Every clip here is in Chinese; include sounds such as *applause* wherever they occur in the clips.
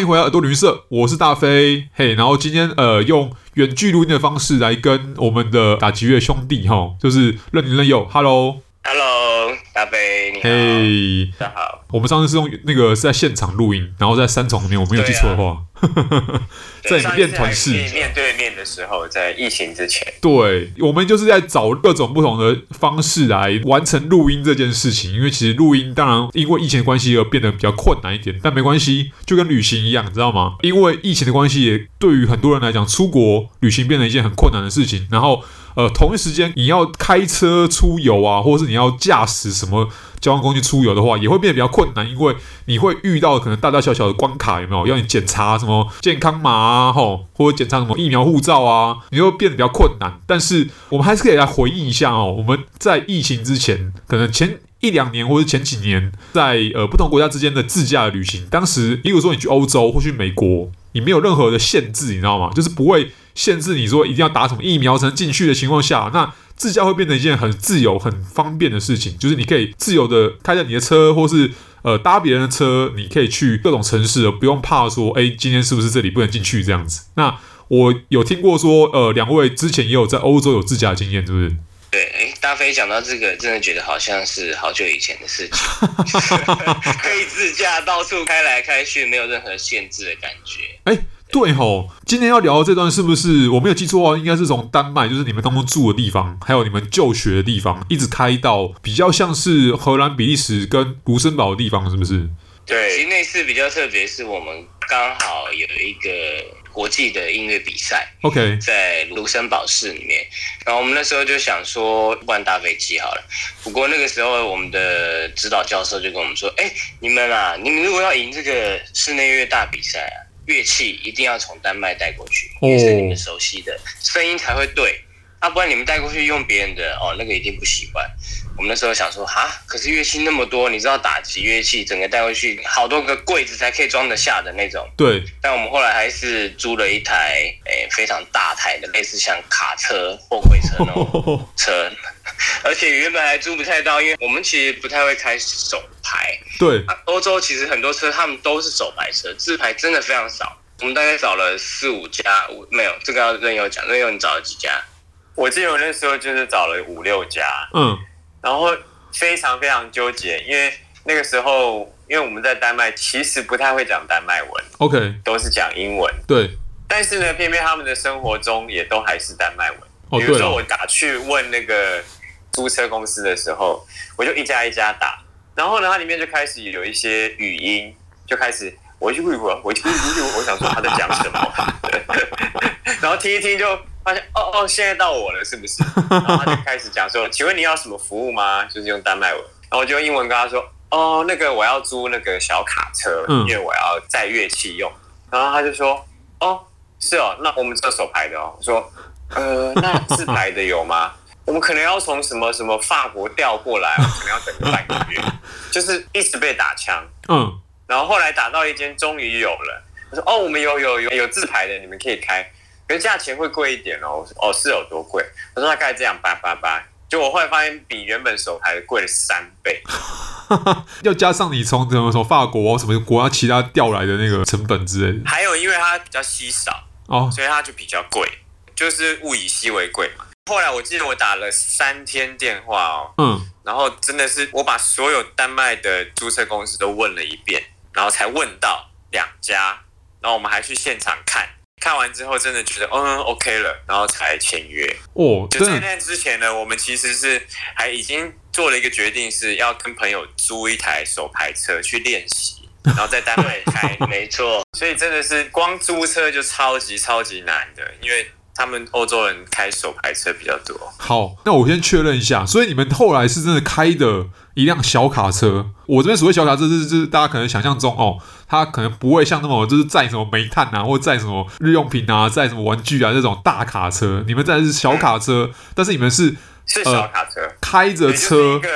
欢迎回来耳朵旅社，我是大飞，嘿，然后今天呃用远距录音的方式来跟我们的打击乐兄弟哈，就是任你任佑，Hello，Hello，大飞，你好嘿，大家好，我们上次是用那个是在现场录音，然后在三重里面，我没有记错的话。*laughs* 在练团式面对面的时候，在疫情之前，对，我们就是在找各种不同的方式来完成录音这件事情。因为其实录音当然因为疫情的关系而变得比较困难一点，但没关系，就跟旅行一样，你知道吗？因为疫情的关系，也对于很多人来讲，出国旅行变成一件很困难的事情。然后，呃，同一时间你要开车出游啊，或者是你要驾驶什么。什么交通工具出游的话，也会变得比较困难，因为你会遇到可能大大小小的关卡，有没有？要你检查什么健康码啊，吼，或者检查什么疫苗护照啊，你会变得比较困难。但是我们还是可以来回忆一下哦，我们在疫情之前，可能前一两年或者前几年，在呃不同国家之间的自驾旅行，当时，比如说你去欧洲或去美国，你没有任何的限制，你知道吗？就是不会限制你说一定要打什么疫苗才能进去的情况下，那。自驾会变成一件很自由、很方便的事情，就是你可以自由的开着你的车，或是呃搭别人的车，你可以去各种城市，而不用怕说，哎，今天是不是这里不能进去这样子。那我有听过说，呃，两位之前也有在欧洲有自驾的经验，是不是？对，哎，大飞讲到这个，真的觉得好像是好久以前的事情，*laughs* 可以自驾到处开来开去，没有任何限制的感觉。哎。对吼，今天要聊的这段是不是我没有记错的话，应该是从丹麦，就是你们当中住的地方，还有你们就学的地方，一直开到比较像是荷兰、比利时跟卢森堡的地方，是不是？对，其实那次比较特别，是我们刚好有一个国际的音乐比赛，OK，在卢森堡市里面，然后我们那时候就想说，不然搭飞机好了。不过那个时候，我们的指导教授就跟我们说，哎，你们啊，你们如果要赢这个室内乐大比赛啊。乐器一定要从丹麦带过去，也是你们熟悉的声音才会对。啊，不然你们带过去用别人的哦，那个一定不习惯。我们那时候想说，哈，可是乐器那么多，你知道打击乐器整个带过去好多个柜子才可以装得下的那种。对。但我们后来还是租了一台诶非常大台的，类似像卡车、货柜车那种 *laughs* 车，*laughs* 而且原本还租不太到，因为我们其实不太会开手牌。对。欧洲其实很多车他们都是手牌车，自牌真的非常少。我们大概找了四五家，五没有这个要任由讲，任由你找了几家？我记得我那时候就是找了五六家，嗯，然后非常非常纠结，因为那个时候，因为我们在丹麦其实不太会讲丹麦文，OK，都是讲英文，对。但是呢，偏偏他们的生活中也都还是丹麦文。哦，比如说我打去问那个租车公司的时候，我就一家一家打，然后呢，它里面就开始有一些语音，就开始我去问我，我去问我想说他在讲什么，*laughs* 然后听一听就。发现哦哦，现在到我了，是不是？然后他就开始讲说：“请问你要什么服务吗？”就是用丹麦文，然后我就用英文跟他说：“哦，那个我要租那个小卡车，因为我要载乐器用。”然后他就说：“哦，是哦，那我们这手牌的哦。”我说：“呃，那自排的有吗？我们可能要从什么什么法国调过来，可能要等个半个月，就是一直被打枪。”嗯，然后后来打到一间，终于有了。他说：“哦，我们有有有有自排的，你们可以开。”可是价钱会贵一点哦。哦，是有多贵？我说大概这样八八八，就我后来发现比原本手牌贵了三倍，要加上你从什么从法国什么国家其他调来的那个成本之类的。还有，因为它比较稀少哦，所以它就比较贵，就是物以稀为贵嘛。后来我记得我打了三天电话哦，嗯，然后真的是我把所有丹麦的租车公司都问了一遍，然后才问到两家，然后我们还去现场看。看完之后，真的觉得嗯 OK 了，然后才签约。哦，就在那之前呢，我们其实是还已经做了一个决定，是要跟朋友租一台手排车去练习，*laughs* 然后在单位开。*laughs* 没错，所以真的是光租车就超级超级难的，因为他们欧洲人开手排车比较多。好，那我先确认一下，所以你们后来是真的开的一辆小卡车？我这边所谓小卡车，就是就是大家可能想象中哦。它可能不会像那么就是载什么煤炭啊，或载什么日用品啊，载什么玩具啊这种大卡车。你们载的是小卡车，嗯、但是你们是是小卡车，呃、开着车，就是、一个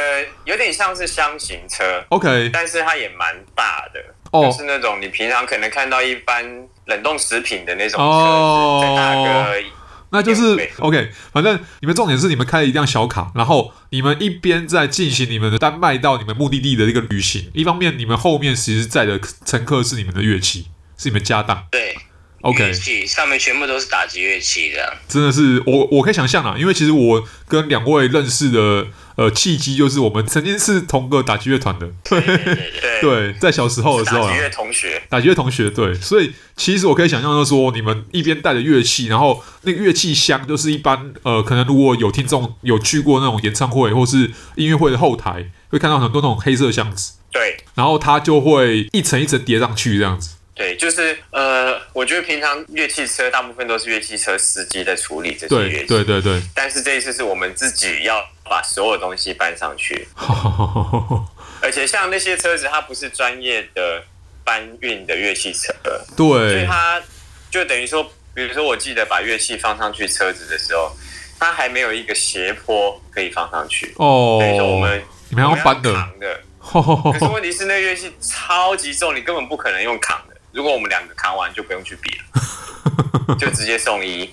有点像是箱型车。OK，但是它也蛮大的，哦，就是那种你平常可能看到一般冷冻食品的那种哦，再大个。那就是 OK，反正你们重点是你们开了一辆小卡，然后你们一边在进行你们的丹麦到你们目的地的一个旅行，一方面你们后面其实载的乘客是你们的乐器。是你们家当。对，OK，乐器上面全部都是打击乐器，这样。真的是我我可以想象啊，因为其实我跟两位认识的。呃，契机就是我们曾经是同个打击乐团的，对对对，对，对，在小时候的时候，打击乐同学，打击乐同学，对，所以其实我可以想象到说，你们一边带着乐器，然后那个乐器箱就是一般，呃，可能如果有听众有去过那种演唱会或是音乐会的后台，会看到很多那种黑色箱子，对，然后它就会一层一层叠上去这样子。对，就是呃，我觉得平常乐器车大部分都是乐器车司机在处理这些乐器，对对对对。但是这一次是我们自己要把所有东西搬上去，*laughs* 而且像那些车子，它不是专业的搬运的乐器车，对，所以它就等于说，比如说我记得把乐器放上去车子的时候，它还没有一个斜坡可以放上去哦，等于说我们你们要搬的，扛的，*laughs* 可是问题是那乐器超级重，你根本不可能用扛的。如果我们两个扛完，就不用去比了，*laughs* 就直接送医。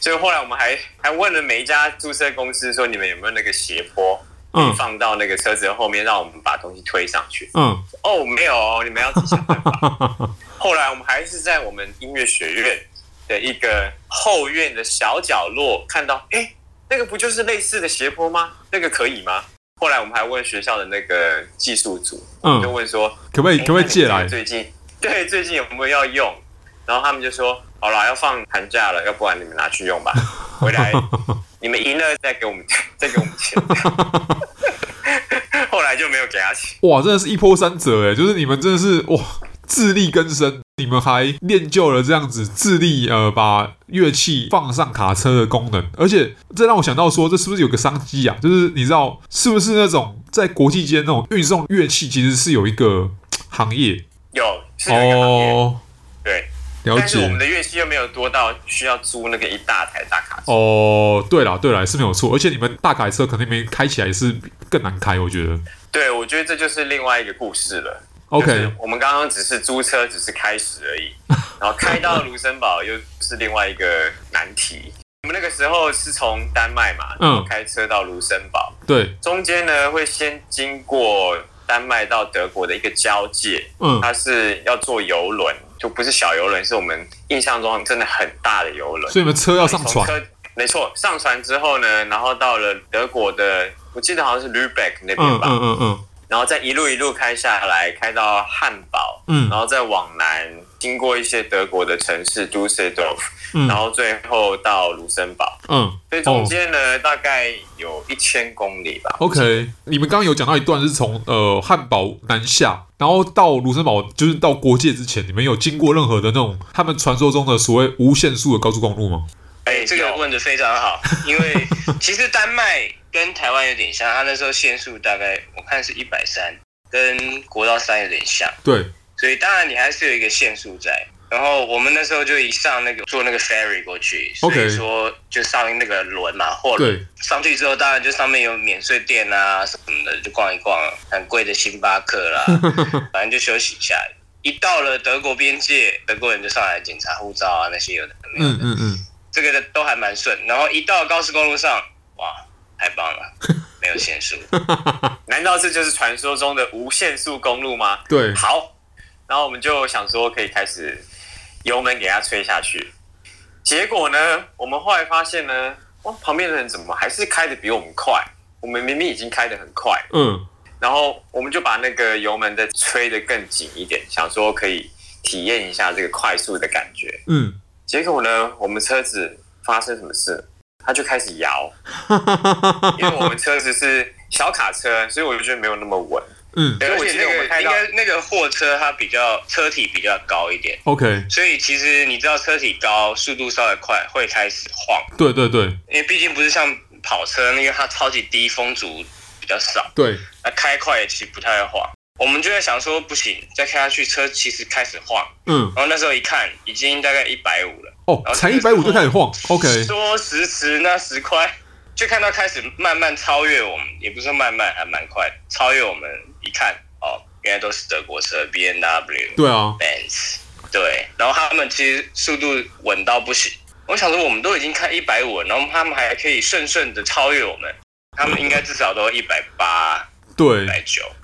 所以后来我们还还问了每一家租车公司，说你们有没有那个斜坡，可以放到那个车子的后面，让我们把东西推上去。嗯，哦，没有哦，你们要自己想办法。*laughs* 后来我们还是在我们音乐学院的一个后院的小角落看到，哎，那个不就是类似的斜坡吗？那个可以吗？后来我们还问学校的那个技术组，嗯，就问说可不可以可不可以借来？最近。*laughs* 对，最近有没有要用？然后他们就说：“好了，要放寒假了，要不然你们拿去用吧。*laughs* 回来你们赢了再给我们，*laughs* 再给我们钱。”后来就没有给他钱。哇，真的是一波三折哎！就是你们真的是哇，自力更生，你们还练就了这样子自力呃把乐器放上卡车的功能。而且这让我想到说，这是不是有个商机啊？就是你知道是不是那种在国际间那种运送乐器，其实是有一个行业。有是有一个行业，哦、对，了解。但是我们的乐器又没有多到需要租那个一大台大卡车。哦，对了对了，是没有错。而且你们大卡车可能没开起来是更难开，我觉得。对，我觉得这就是另外一个故事了。OK，我们刚刚只是租车，只是开始而已，*laughs* 然后开到卢森堡又是另外一个难题。我们那个时候是从丹麦嘛，然后开车到卢森堡，嗯、对，中间呢会先经过。丹麦到德国的一个交界，嗯，它是要坐游轮，就不是小游轮，是我们印象中真的很大的游轮。所以你们车要上船？车没错，上船之后呢，然后到了德国的，我记得好像是 Lübeck 那边吧，嗯嗯嗯，嗯，然后再一路一路开下来，开到汉堡，嗯，然后再往南。经过一些德国的城市，Düsseldorf，嗯，然后最后到卢森堡，嗯，所以中间呢，哦，大概有一千公里吧。OK，你们刚刚有讲到一段是从呃汉堡南下，然后到卢森堡，就是到国界之前，你们有经过任何的那种他们传说中的所谓无限速的高速公路吗？哎，这个问的非常好，因为其实丹麦跟台湾有点像，他那时候限速大概我看是一百三，跟国道三有点像，对。所以当然你还是有一个限速在，然后我们那时候就一上那个坐那个 ferry 过去，所以说就上那个轮嘛，货轮上去之后，当然就上面有免税店啊什么的，就逛一逛，很贵的星巴克啦，*laughs* 反正就休息一下。一到了德国边界，德国人就上来检查护照啊那些有的没有的，嗯嗯嗯，这个的都还蛮顺。然后一到高速公路上，哇，太棒了，*laughs* 没有限速，难道这就是传说中的无限速公路吗？对，好。然后我们就想说可以开始油门给它吹下去，结果呢，我们后来发现呢，哇，旁边的人怎么还是开的比我们快？我们明明已经开的很快，嗯，然后我们就把那个油门再吹得更紧一点，想说可以体验一下这个快速的感觉，嗯，结果呢，我们车子发生什么事？它就开始摇，*laughs* 因为我们车子是小卡车，所以我就觉得没有那么稳。嗯，对，而且那个应该那个货车它比较车体比较高一点，OK，所以其实你知道车体高，速度稍微快会开始晃。对对对，因为毕竟不是像跑车，那个它超级低，风阻比较少。对，那开快也其实不太会晃。我们就在想说，不行，再开下去车其实开始晃。嗯，然后那时候一看，已经大概一百五了。哦，才一百五就开始晃，OK。说时迟那时快。就看到开始慢慢超越我们，也不是说慢慢，还蛮快，超越我们。一看哦，原来都是德国车 B N W，对啊，Benz，对。然后他们其实速度稳到不行。我想说，我们都已经开一百五，然后他们还可以顺顺的超越我们，他们应该至少都一百八。对。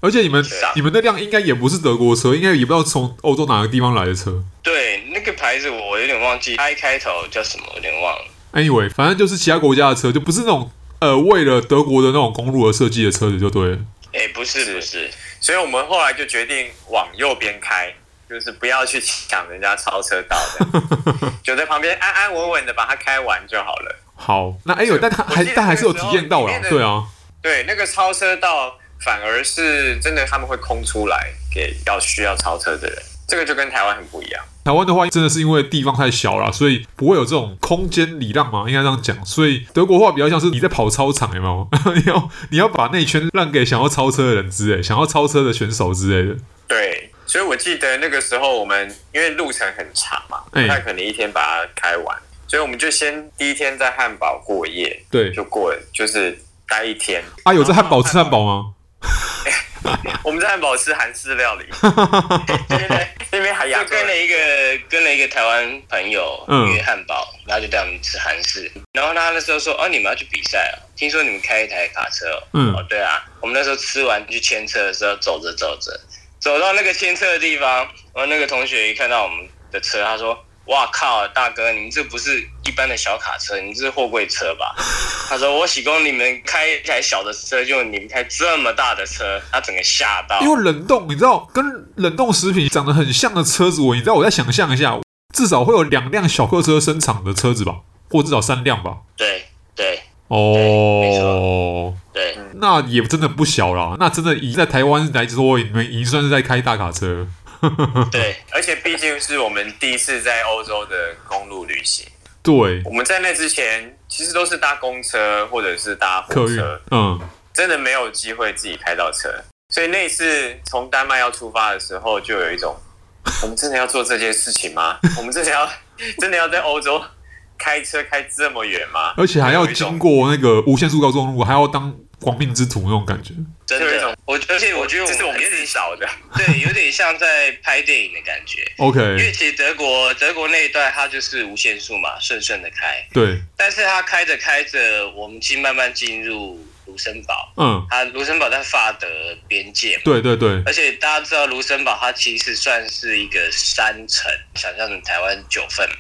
而且你们你们那辆应该也不是德国车，应该也不知道从欧洲哪个地方来的车。对，那个牌子我有点忘记，I 开头叫什么，有点忘了。Anyway，反正就是其他国家的车，就不是那种呃为了德国的那种公路而设计的车子，就对了。哎，不是不是，所以我们后来就决定往右边开，就是不要去抢人家超车道的，*laughs* 就在旁边安安稳稳的把它开完就好了。好，那哎呦，但他还但还是有体验到啦里面，的对啊，对，那个超车道反而是真的他们会空出来给要需要超车的人，这个就跟台湾很不一样。台湾的话真的是因为地方太小了，所以不会有这种空间礼让嘛，应该这样讲。所以德国话比较像是你在跑操场，有没有？*laughs* 你要你要把内圈让给想要超车的人之类，想要超车的选手之类的。对，所以我记得那个时候我们因为路程很长嘛，不哎太可能一天把它开完，所以我们就先第一天在汉堡过夜，对就过了，就是待一天。啊，有在汉堡吃汉堡吗？*laughs* 我们在汉堡吃韩式料理，对对对，那边还亚洲人就跟了一个跟了一个台湾朋友嗯。约汉堡，然后就带我们吃韩式。然后他那时候说：“哦，你们要去比赛哦，听说你们开一台卡车哦。”嗯。哦，对啊，我们那时候吃完去牵车的时候，走着走着，走到那个牵车的地方，然后那个同学一看到我们的车，他说：“哇靠，大哥，你们这不是一般的小卡车，你这是货柜车吧？” *laughs* 他说：“我喜供你们开一台小的车，就你们开这么大的车。”他整个吓到。因为冷冻，你知道，跟冷冻食品长得很像的车子，我你知道，我再想象一下，至少会有两辆小客车生产的车子吧，或至少三辆吧。对对哦，对。那也真的不小啦。那真的已经在台湾来说，你们已经算是在开大卡车。*laughs* 对，而且毕竟是我们第一次在欧洲的公路旅行，对，我们在那之前其实都是搭公车或者是搭火车，，嗯，真的没有机会自己开到车。所以那一次从丹麦要出发的时候，就有一种，我们真的要做这件事情吗？*laughs* 我们真的要真的要在欧洲开车开这么远吗？而且还要经过那个无限速高速公路，还要当亡命之徒那种感觉。真的我而且我觉得这是我们有点少的。*laughs* 对，有点像在拍电影的感觉。OK，因为其实德国德国那一段它就是无限速嘛，顺顺的开，对，但是它开着开着，我们去慢慢进入卢森堡。嗯，它卢森堡在法德边界嘛，对对对，而且大家知道卢森堡它其实算是一个山城，想象成台湾九份嘛，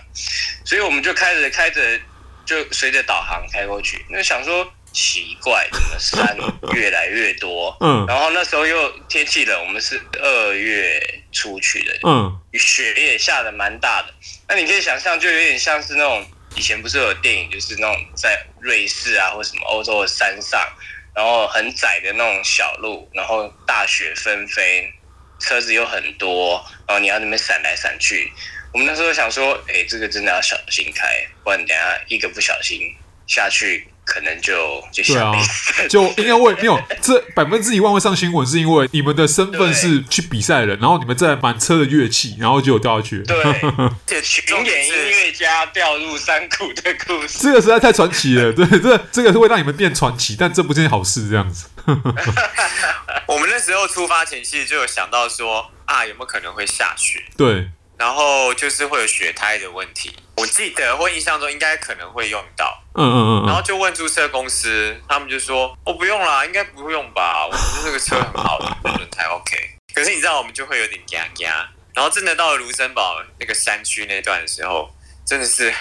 所以我们就开着开着就随着导航开过去，那想说奇怪，怎么山越来越多？*laughs* 嗯然后那时候又天气冷，我们是二月出去的，嗯，雪也下的蛮大的。那你可以想象，就有点像是那种以前不是有电影，就是那种在瑞士啊或什么欧洲的山上，然后很窄的那种小路，然后大雪纷飞，车子又很多，然后你要那边闪来闪去。我们那时候想说，哎，这个真的要小心开，不然等一下一个不小心下去，可能就就对啊。*laughs* 就应该为没有这百分之一万会上新闻，是因为你们的身份是去比赛的人，然后你们在满车的乐器，然后就有掉下去。对，*laughs* 而且巡重点演音是，乐家掉入山谷的故事。这个实在太传奇了，*laughs* 对，这这个是会让你们变传奇，但这不是件好事，这样子。我们那时候出发前其实就有想到说啊，有没有可能会下雪？对，然后就是会有雪胎的问题。我记得或印象中应该可能会用到，嗯嗯嗯嗯，然后就问租车公司，他们就说哦不用啦，应该不用吧，我们这个车很好的，轮胎 OK。可是你知道我们就会有点嘎嘎，然后真的到了卢森堡那个山区那段的时候，真的是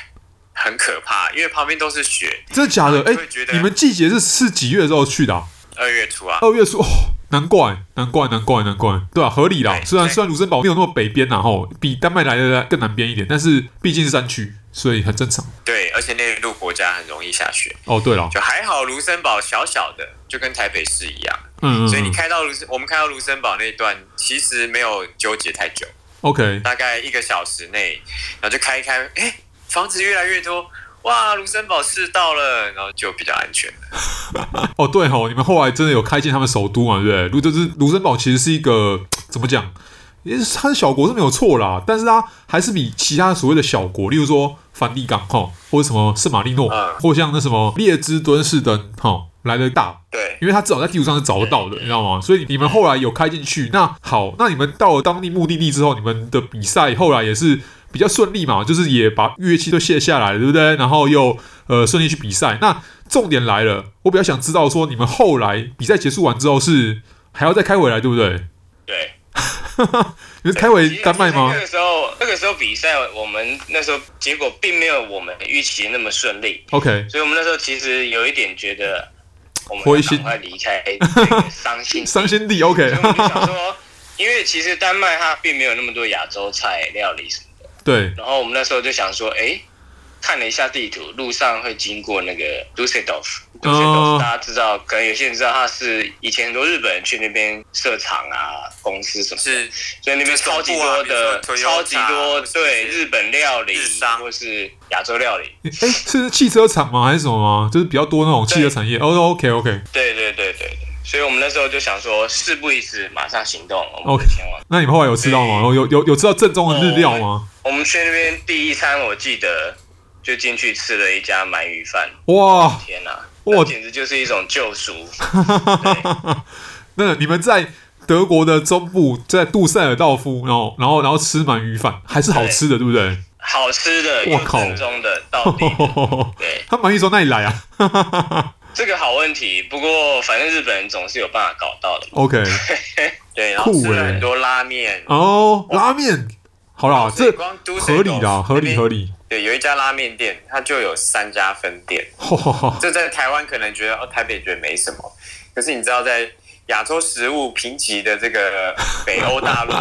很可怕，因为旁边都是雪。真的假的？哎、你们季节是是几月的时候去的、啊？二月初啊，二月初哦，难怪，难怪，难怪，难怪，对啊，合理啦。虽然虽然卢森堡没有那么北边然后比丹麦来的更南边一点，但是毕竟是山区，所以很正常。对，而且那一路国家很容易下雪，哦，对了，就还好卢森堡小小的，就跟台北市一样。嗯嗯所以你嗯开到卢森，我们开到卢森堡那一段，其实没有纠结太久，，OK，大概一个小时内，然后就开一开，哎，房子越来越多，哇，卢森堡市到了，然后就比较安全了。*laughs* 哦对吼，你们后来真的有开进他们首都嘛？对不对？卢就是卢森堡其实是一个怎么讲？也是它是小国是没有错啦，但是它还是比其他所谓的小国，例如说梵蒂冈哈，或者什么圣马力诺，嗯或像那什么列支敦士登哈来的大。对，因为它至少在地图上是找得到的，你知道吗？所以你们后来有开进去，那好，那你们到了当地目的地之后，你们的比赛后来也是比较顺利嘛，就是也把乐器都卸下来了，对不对？然后又呃顺利去比赛。那重点来了，我比较想知道说，你们后来比赛结束完之后是还要再开回来，对不对？对。*laughs* 你是开回丹麦吗？那个时候，那个时候比赛，我们那时候结果并没有我们预期那么顺利。OK，所以我们那时候其实有一点觉得，我们赶快离开伤心伤心地。*laughs* OK，我们想说，因为其实丹麦它并没有那么多亚洲菜料理。对。然后我们那时候就想说，哎。看了一下地图，路上会经过那个 Dusseldorf。Dusseldorf 大家知道，可能有些人知道，他是以前很多日本人去那边设厂啊，公司什么的，是，所以那边超级多的，超级多对日本料理，或是亚洲料理。哎，是汽车厂吗？还是什么吗？就是比较多那种汽车产业。哦，OK OK。对对对对对，所以我们那时候就想说，事不宜迟，马上行动，我们前往。那你们后来有吃到吗？有有有吃到正宗的日料吗？我们去那边第一餐，我记得。就进去吃了一家鳗鱼饭，哇！天哪，哇，简直就是一种救赎。*laughs* 那你们在德国的中部，在杜塞尔道夫，然后，然后，然后吃鳗鱼饭，还是好吃的，对，对不对？好吃的，我靠，正宗的到底。对，*laughs* 他鳗鱼从哪里来啊？*laughs* 这个好问题，不过反正日本人总是有办法搞到的。OK，对，然后吃了很多拉面哦，拉面。好啦，这合理的，合理合理。对，有一家拉面店，它就有三家分店。*laughs* 这在台湾可能觉得哦，台北觉得没什么，可是你知道，在亚洲食物贫瘠的这个北欧大陆，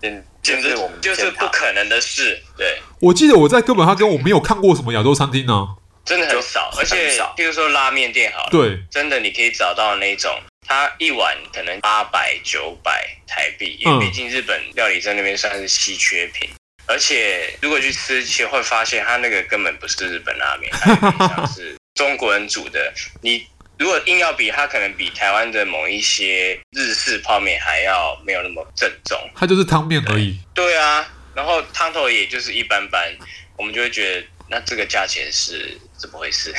简简直我们就是不可能的事。对，我记得我在哥本哈根，我没有看过什么亚洲餐厅呢，真的很少，而且比如说拉面店，好了，对，真的你可以找到那种。它一碗可能八百九百台币，因为毕竟日本料理在那边算是稀缺品，嗯、而且如果去吃，其实会发现它那个根本不是日本拉面，*laughs* 它像是中国人煮的。你如果硬要比，它可能比台湾的某一些日式泡面还要没有那么正宗。它就是汤面而已。对啊，然后汤头也就是一般般，我们就会觉得那这个价钱是怎么回事？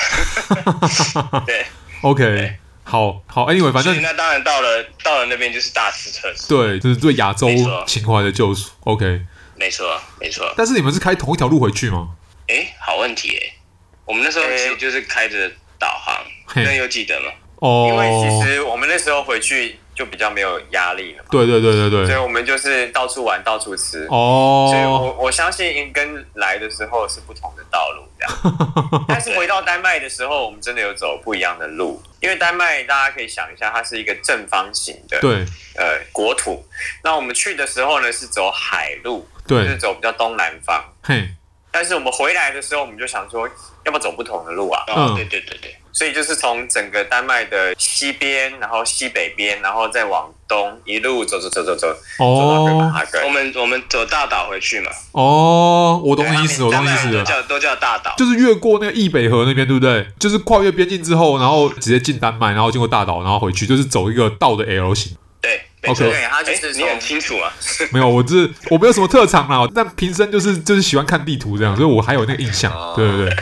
*laughs* 对，*laughs* OK。对好好，Anyway，反正那当然到了到了那边就是大吃特吃，对，就是对亚洲情怀的救赎。OK，没错没错。但是你们是开同一条路回去吗？哎，好问题哎，我们那时候其实就是开着导航，那有记得吗？哦，因为其实我们那时候回去。就比较没有压力了嘛。对对对对对。所以我们就是到处玩，到处吃。哦。所以我我相信跟来的时候是不同的道路这样。*laughs* 但是回到丹麦的时候，我们真的有走不一样的路，因为丹麦大家可以想一下，它是一个正方形的。对。呃，国土。那我们去的时候呢，是走海路。对。就是走比较东南方。嘿。但是我们回来的时候，我们就想说，要不要走不同的路啊？嗯，对对对对。所以就是从整个丹麦的西边，然后西北边，然后再往东一路走走走走走，哦、走到哥本哈根。我们我们走大岛回去嘛。哦，我懂意思，我懂意思。都叫都叫大岛，就是越过那个易北河那边，对不对？就是跨越边境之后，然后直接进丹麦，然后经过大岛，然后回去，就是走一个倒的 L 型。对，OK。对，他就是你很清楚啊。没有，我这我没有什么特长啦，但平生就是就是喜欢看地图这样，所以我还有那个印象。对对对。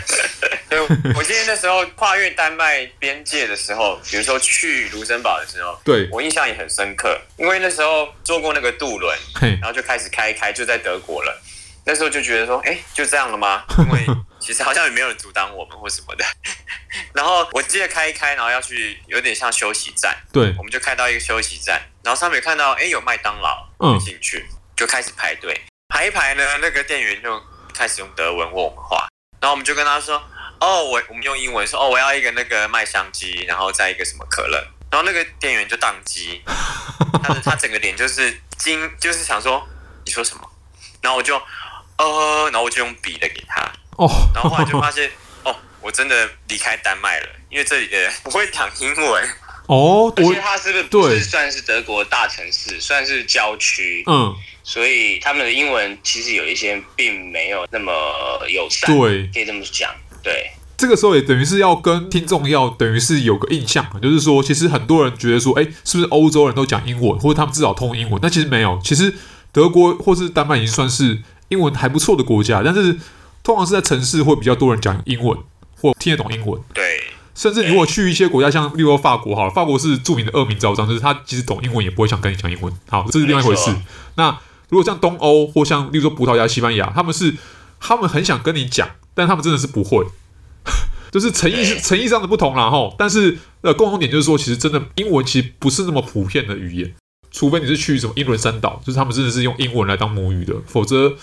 我记得那时候跨越丹麦边界的时候，比如说去卢森堡的时候，对我印象也很深刻，因为那时候坐过那个渡轮，然后就开始开开，就在德国了。那时候就觉得说，哎，就这样了吗？因为 *laughs* 其实好像也没有人阻挡我们或什么的。然后我记得开一开，然后要去有点像休息站，对，我们就开到一个休息站，然后上面看到哎有麦当劳，嗯，进去就开始排队，排一排呢，那个店员就开始用德文问我们话，然后我们就跟他说。哦，我我们用英文说，哦，我要一个那个麦香鸡，然后再一个什么可乐，然后那个店员就宕机，他的 *laughs* 他整个脸就是惊，就是想说你说什么，然后我就呃，然后我就用笔的给他，哦，然后后来就发现哦，我真的离开丹麦了，因为这里的人 *laughs* 不会讲英文，哦，而且他是不是不是算是德国大城市，算是郊区，嗯，所以他们的英文其实有一些并没有那么友善，对，可以这么讲。对，这个时候也等于是要跟听众要等于是有个印象，就是说，其实很多人觉得说，哎，是不是欧洲人都讲英文，或者他们至少通英文？但其实没有，其实德国或是丹麦已经算是英文还不错的国家，但是通常是在城市会比较多人讲英文或听得懂英文。对，甚至如果去一些国家，像例如法国，好了，法国是著名的恶名昭彰，就是他其实懂英文也不会想跟你讲英文。好，这是另外一回事。那如果像东欧或像例如说葡萄牙、西班牙，他们是他们很想跟你讲。但他们真的是不会，*laughs* 就是诚意是诚意上的不同啦吼。但是呃，共同点就是说，其实真的英文其实不是那么普遍的语言。除非你是去什么英伦三岛，就是他们真的是用英文来当母语的，否则，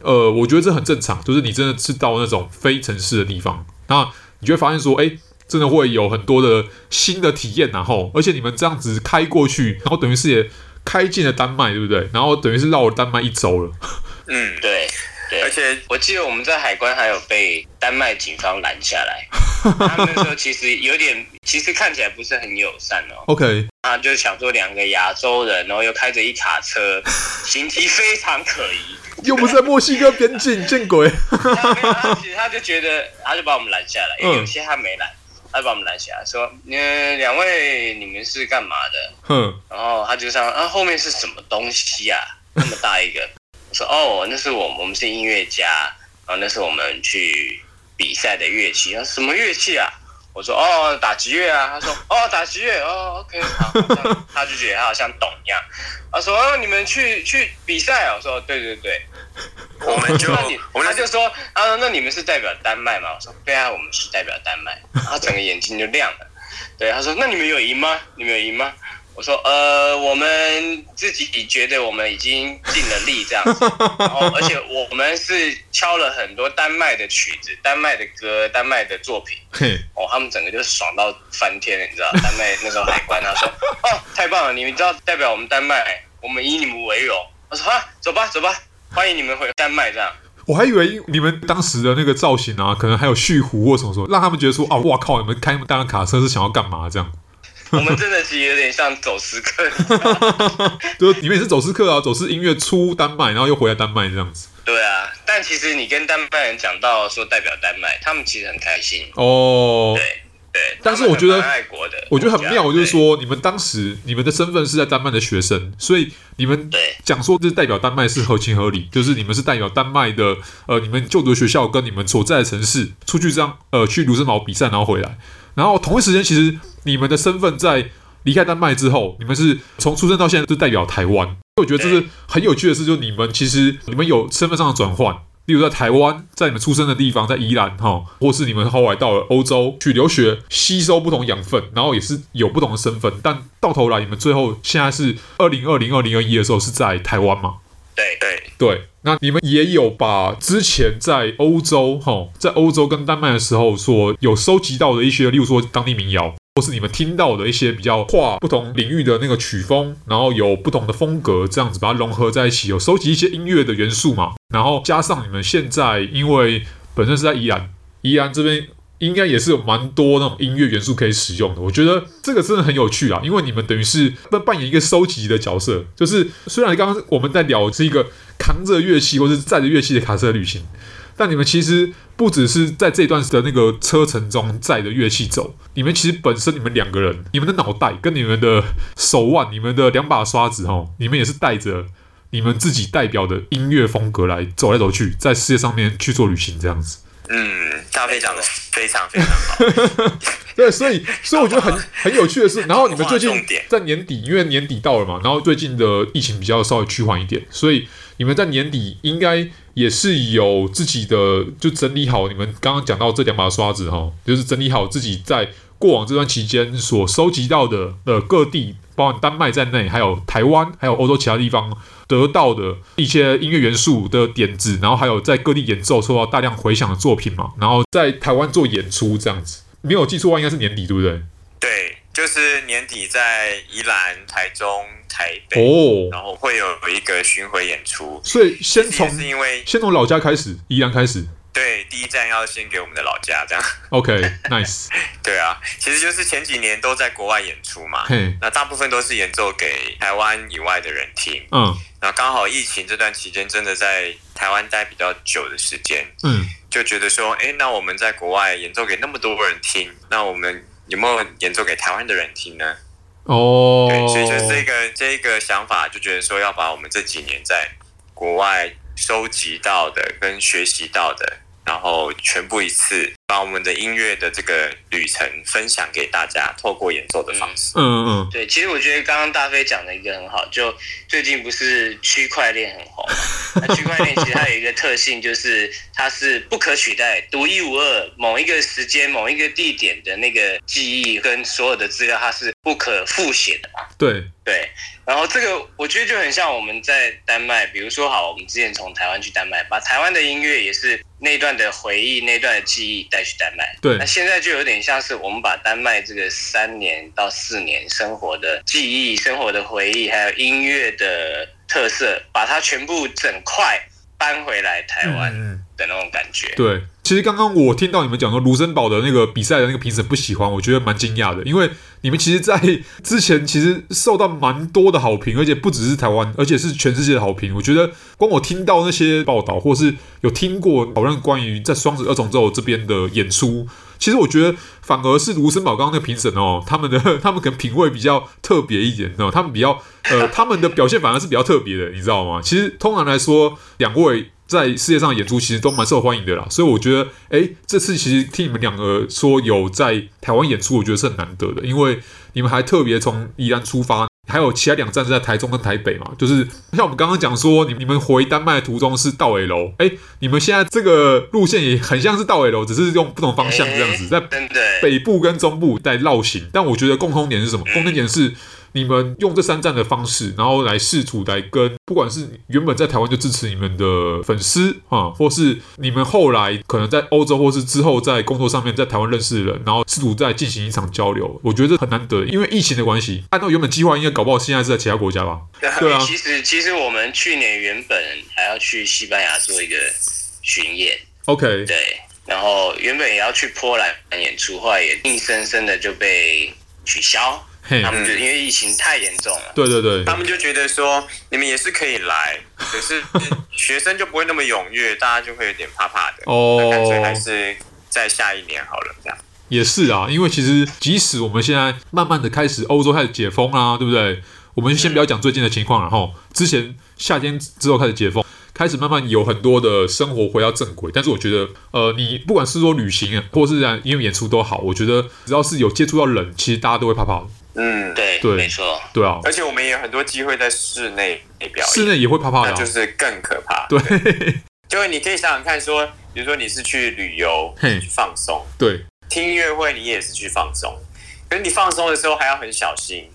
呃，我觉得这很正常。就是你真的是到那种非城市的地方，那你就会发现说，哎，真的会有很多的新的体验，然后，而且你们这样子开过去，然后等于是也开进了丹麦，对不对？然后等于是绕了丹麦一周了。嗯，对。对，而且我记得我们在海关还有被丹麦警方拦下来，*laughs* 他们那时候其实有点，其实看起来不是很友善哦。OK，他，就是想说两个亚洲人，然后又开着一卡车，形迹非常可疑，*laughs* 又不是在墨西哥边境，见鬼！他其实他就觉得，他就把我们拦下来，因为有些他没拦，他就把我们拦下来，说，嗯，两位你们是干嘛的？哼，然后他就说，啊，后面是什么东西呀？那么大一个。说哦，那是我们，我们是音乐家，然后那是我们去比赛的乐器。他说什么乐器啊？我说哦，打击乐啊。他说哦，打击乐哦，OK，好。他就觉得他好像懂一样。他说哦，你们去去比赛啊？我说对对对，我们就我们他就说啊，那你们是代表丹麦吗？我说对啊，我们是代表丹麦。他整个眼睛就亮了。对，他说那你们有赢吗？你们有赢吗？我说，呃，我们自己觉得我们已经尽了力这样子，然后而且我们是敲了很多丹麦的曲子、丹麦的歌、丹麦的作品，哦，他们整个就爽到翻天了，你知道？丹麦那时候海关他说，哦，太棒了，你们知道代表我们丹麦，我们以你们为荣。我说，啊，走吧，走吧，欢迎你们回丹麦这样。我还以为你们当时的那个造型啊，可能还有蓄胡或什么什么，让他们觉得说，啊，哇靠，你们开那么大的卡车是想要干嘛这样？我们真的其实有点像走私客，*laughs* 就是你们也是走私客啊，走私音乐出丹麦，然后又回来丹麦这样子。对啊，但其实你跟丹麦人讲到说代表丹麦，他们其实很开心哦。对对，但是我觉得爱国的，我觉得很妙，就是说你们当时你们的身份是在丹麦的学生，所以你们讲说这是代表丹麦是合情合理，就是你们是代表丹麦的，呃，你们就读的学校跟你们所在的城市出去这样，呃，去卢森堡比赛，然后回来。然后同一时间，其实你们的身份在离开丹麦之后，你们是从出生到现在就代表台湾。我觉得这是很有趣的事，就是你们其实你们有身份上的转换。例如在台湾，在你们出生的地方，在宜兰哈，或是你们后来到了欧洲去留学，吸收不同养分，然后也是有不同的身份。但到头来，你们最后现在是二零二零二零二一的时候是在台湾吗？对对对，那你们也有把之前在欧洲哈，在欧洲跟丹麦的时候所有收集到的一些，例如说当地民谣，或是你们听到的一些比较跨不同领域的那个曲风，然后有不同的风格，这样子把它融合在一起，有收集一些音乐的元素嘛，然后加上你们现在因为本身是在宜兰，宜兰这边。应该也是有蛮多那种音乐元素可以使用的，我觉得这个真的很有趣啊，因为你们等于是扮扮演一个收集的角色，就是虽然刚刚我们在聊是一个扛着乐器或是载着乐器的卡车旅行，但你们其实不只是在这段的那个车程中载着乐器走，你们其实本身你们两个人，你们的脑袋跟你们的手腕、你们的两把刷子哈，你们也是带着你们自己代表的音乐风格来走来走去，在世界上面去做旅行这样子。嗯，他非常的非常非常好。*laughs* 对，所以所以我觉得很很有趣的是，*laughs* 然后你们最近在年底，因为年底到了嘛，然后最近的疫情比较稍微趋缓一点，所以你们在年底应该也是有自己的，就整理好你们刚刚讲到这两把刷子哈，就是整理好自己在过往这段期间所收集到的呃各地，包括丹麦在内，还有台湾，还有欧洲其他地方。得到的一些音乐元素的点子，然后还有在各地演奏受到大量回响的作品嘛，然后在台湾做演出这样子，没有记错的话应该是年底对不对？对，就是年底在宜兰、台中、台北哦，然后会有一个巡回演出，所以先从是因为先从老家开始，宜兰开始。对，第一站要先给我们的老家，这样。OK，Nice。*laughs* 对啊，其实就是前几年都在国外演出嘛。嘿。那大部分都是演奏给台湾以外的人听。嗯。那刚好疫情这段期间，真的在台湾待比较久的时间。嗯。就觉得说，哎，那我们在国外演奏给那么多人听，那我们有没有演奏给台湾的人听呢？哦。对，所以就是这个这个想法，就觉得说要把我们这几年在国外收集到的跟学习到的。然后全部一次把我们的音乐的这个旅程分享给大家，透过演奏的方式。嗯嗯，嗯，对，其实我觉得刚刚大飞讲的一个很好，就最近不是区块链很红嘛？那 *laughs* 区块链其实它有一个特性，就是它是不可取代、独一无二，某一个时间、某一个地点的那个记忆跟所有的资料，它是不可复写的嘛。对。对，然后这个我觉得就很像我们在丹麦，比如说好，我们之前从台湾去丹麦，把台湾的音乐也是那段的回忆、那段的记忆带去丹麦。对，那现在就有点像是我们把丹麦这个三年到四年生活的记忆、生活的回忆，还有音乐的特色，把它全部整块搬回来台湾的那种感觉。嗯、对。其实刚刚我听到你们讲说卢森堡的那个比赛的那个评审不喜欢，我觉得蛮惊讶的，因为你们其实，在之前其实受到蛮多的好评，而且不只是台湾，而且是全世界的好评。我觉得光我听到那些报道，或是有听过讨论关于在双子二重奏这边的演出，其实我觉得反而是卢森堡刚刚那个评审哦，他们的 *laughs* 他们可能品味比较特别一点哦，他们比较呃他们的表现反而是比较特别的，你知道吗？其实通常来说，两位。在世界上演出其实都蛮受欢迎的啦，所以我觉得，哎，这次其实听你们两个说有在台湾演出，我觉得是很难得的，因为你们还特别从宜兰出发，还有其他两站是在台中跟台北嘛，就是像我们刚刚讲说，你你们回丹麦的途中是到尾楼，哎，你们现在这个路线也很像是到尾楼，只是用不同方向这样子，在北部跟中部在绕行，但我觉得共通点是什么？共通点是。你们用这三站的方式，然后来试图来跟不管是原本在台湾就支持你们的粉丝啊，或是你们后来可能在欧洲或是之后在工作上面在台湾认识的人，然后试图再进行一场交流。我觉得这很难得，因为疫情的关系，按照原本计划，应该搞不好现在是在其他国家吧？*laughs* 对啊。其实其实我们去年原本还要去西班牙做一个巡演，OK，对，然后原本也要去波兰演出，后来也硬生生的就被取消。他们就因为疫情太严重了，对对对，他们就觉得说你们也是可以来，可是学生就不会那么踊跃，大家就会有点怕怕的。哦，那干脆还是在下一年好了，这样。也是啊，因为其实即使我们现在慢慢的开始欧洲开始解封啊，对不对？我们先不要讲最近的情况，然后之前夏天之后开始解封。开始慢慢有很多的生活回到正轨，但是我觉得，呃，你不管是说旅行啊，或是在音乐演出都好，我觉得只要是有接触到人，其实大家都会怕怕的。嗯，对，对，没错，对啊。而且我们也有很多机会在室内表演，室内也会怕怕的，那就是更可怕。对，*laughs* 就是你可以想想看，说，比如说你是去旅游，去放松，对，听音乐会你也是去放松，可是你放松的时候还要很小心。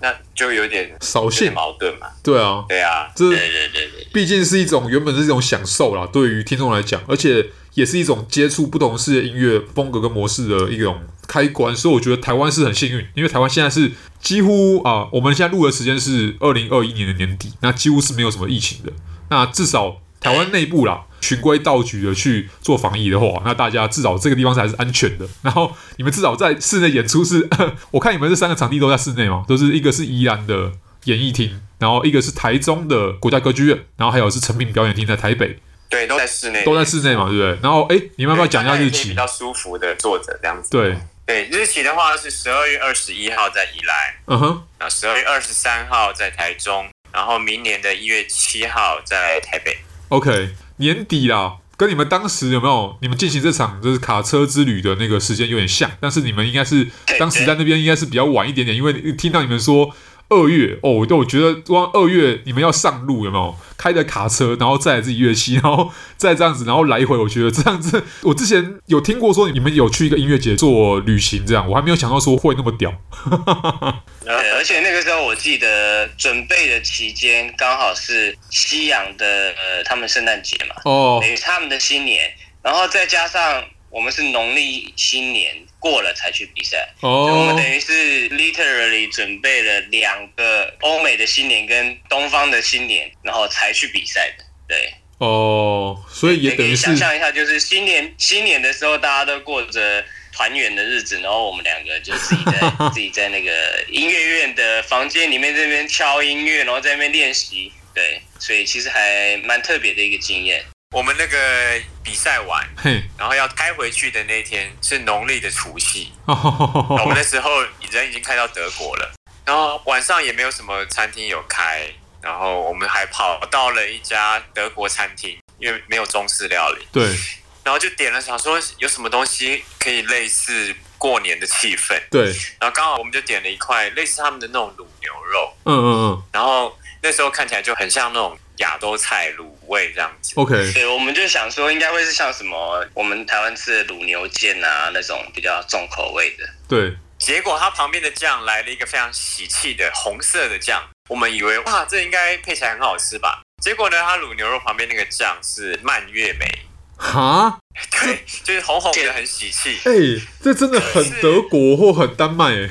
那就有点扫兴。矛盾嘛，对啊，对啊，这对对对对，毕竟是一种原本是一种享受啦，对。于听众来讲，而且也是一种接触不同世界音乐风格跟模式的一种开关，所以我觉得台湾是很幸运，因为台湾现在是几乎啊，我们现在录的时间是二零二一年的年底，那几乎是没有什么疫情的，那至少台湾内部啦。循规蹈矩的去做防疫的话，那大家至少这个地方才是安全的。然后你们至少在室内演出是，*laughs* 我看你们这三个场地都在室内嘛，都是一个是宜兰的演艺厅，然后一个是台中的国家歌剧院，然后还有是成品表演厅在台北，对，都在室内，都在室内嘛，对不对？然后哎，你们要不要讲一下日期？比较舒服的坐着这样子。对对，日期的话是十二月二十一号在宜兰，嗯哼，啊，十二月二十三号在台中，然后明年的一月七号在台北。OK，年底啦。跟你们当时有没有你们进行这场就是卡车之旅的那个时间有点像，但是你们应该是当时在那边应该是比较晚一点点，因为听到你们说二月哦，我我觉得光二月你们要上路有没有？开着卡车，然后载自己乐器，然后再这样子，然后来回，我觉得这样子，我之前有听过说你们有去一个音乐节做旅行这样，我还没有想到说会那么屌。对，而且那个时候我记得准备的期间刚好是西洋的呃他们圣诞节嘛，哦，等于他们的新年，然后再加上我们是农历新年过了才去比赛，哦，我们等于是 literally 准备了两个欧美的新年跟东方的新年，然后才去比赛的，对，哦，所以也等于想象一下，就是新年新年的时候大家都过着。团圆的日子，然后我们两个就自己在 *laughs* 自己在那个音乐院的房间里面这边敲音乐，然后在那边练习。对，所以其实还蛮特别的一个经验。我们那个比赛完，然后要开回去的那天是农历的除夕。我们那时候人已经开到德国了，然后晚上也没有什么餐厅有开，然后我们还跑到了一家德国餐厅，因为没有中式料理。对。然后就点了，想说有什么东西可以类似过年的气氛。对。然后刚好我们就点了一块类似他们的那种卤牛肉。嗯嗯嗯。然后那时候看起来就很像那种亚洲菜卤味这样子。OK。对，我们就想说应该会是像什么我们台湾吃的卤牛腱啊那种比较重口味的。对。结果它旁边的酱来了一个非常喜气的红色的酱，我们以为哇，这应该配起来很好吃吧？结果呢，它卤牛肉旁边那个酱是蔓越莓，哈，*laughs* 对，就是红红的，很喜气。哎、欸，这真的很德国或很丹麦哎。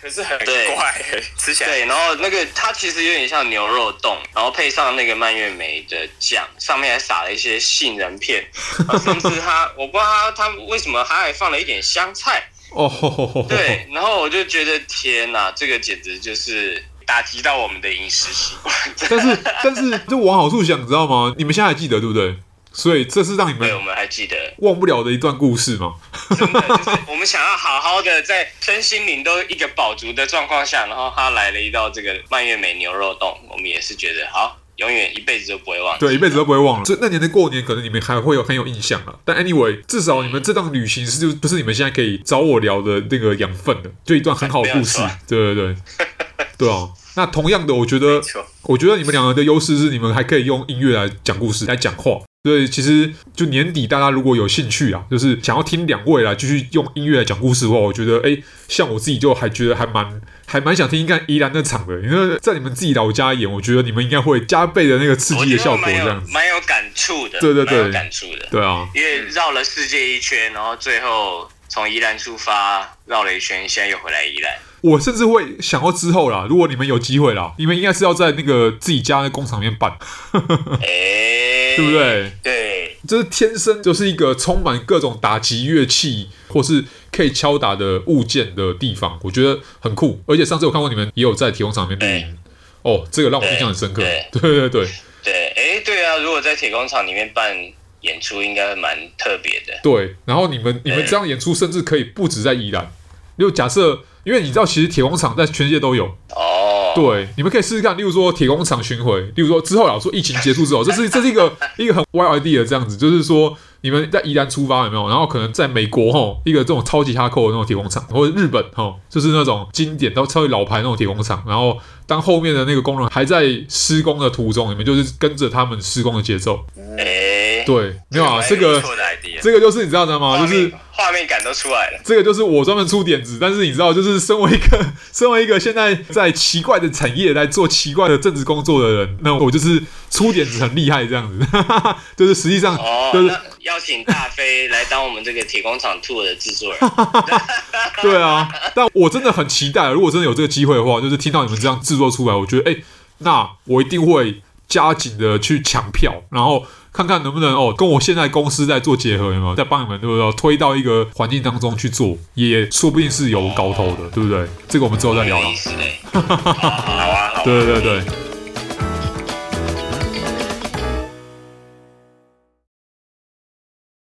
可是很怪，*laughs* 吃起来对，然后那个它其实有点像牛肉冻，然后配上那个蔓越莓的酱，上面还撒了一些杏仁片，甚至它我不知道它它为什么它还放了一点香菜哦，*laughs* 对，然后我就觉得天哪，这个简直就是打击到我们的饮食习惯。但是 *laughs* 但是就往好处想，你知道吗？你们现在还记得对不对？所以这是让你们我们还记得忘不了的一段故事吗？真的就是我们想要好好的在身心灵都一个饱足的状况下，然后他来了一道这个蔓越莓牛肉冻，我们也是觉得好，永远一辈子都不会忘。对，一辈子都不会忘了。所以那年的过年，可能你们还会有很有印象了。但 anyway，至少你们这趟旅行是就不是你们现在可以找我聊的那个养分的，就一段很好的故事。对对对，*laughs* 对啊。那同样的，我觉得，我觉得你们两个的优势是你们还可以用音乐来讲故事，来讲话。对，其实就年底，大家如果有兴趣啊，就是想要听两位来继续用音乐来讲故事的话，我觉得，哎，像我自己就还觉得还蛮还蛮想听一看宜兰那场的，因为在你们自己老家演，我觉得你们应该会加倍的那个刺激的效果，这样子，蛮有感触的，对对对，有感触的，对啊，因为绕了世界一圈，然后最后从宜兰出发，绕了一圈，现在又回来宜兰。我甚至会想到之后啦，如果你们有机会啦，你们应该是要在那个自己家的工厂里面办，*laughs* 欸、对不对？对，这是天生就是一个充满各种打击乐器或是可以敲打的物件的地方，我觉得很酷。而且上次我看过你们也有在铁工厂里面录音，哦，这个让我印象很深刻。对对对对对，哎，对啊，如果在铁工厂里面办演出，应该会蛮特别的。对，然后你们你们这样演出，甚至可以不止在宜兰，就假设。因为你知道，其实铁工厂在全世界都有哦。对，你们可以试试看，例如说铁工厂巡回，例如说之后，老说疫情结束之后，这是这是一个一个很 wild idea 这样子，就是说你们在宜兰出发有没有？然后可能在美国哈，一个这种超级哈扣的那种铁工厂，或者日本哈，就是那种经典到超级老牌那种铁工厂，然后当后面的那个工人还在施工的途中，你们就是跟着他们施工的节奏。欸、对，没有啊，这个这个就是你知道的吗？就是。画面感都出来了，这个就是我专门出点子，但是你知道，就是身为一个 *laughs* 身为一个现在在奇怪的产业来做奇怪的政治工作的人，那我就是出点子很厉害这样子，*laughs* 就是实际上就是哦，邀请大飞来当我们这个铁工厂 tour 的制作人，*laughs* 对啊，但我真的很期待，如果真的有这个机会的话，就是听到你们这样制作出来，我觉得哎，那我一定会加紧的去抢票，然后。看看能不能哦，跟我现在公司在做结合，有没有在帮你们，对不对？推到一个环境当中去做，也说不定是有搞头的，对不对？这个我们之后再聊 *laughs* 啊，好啊，对对对对。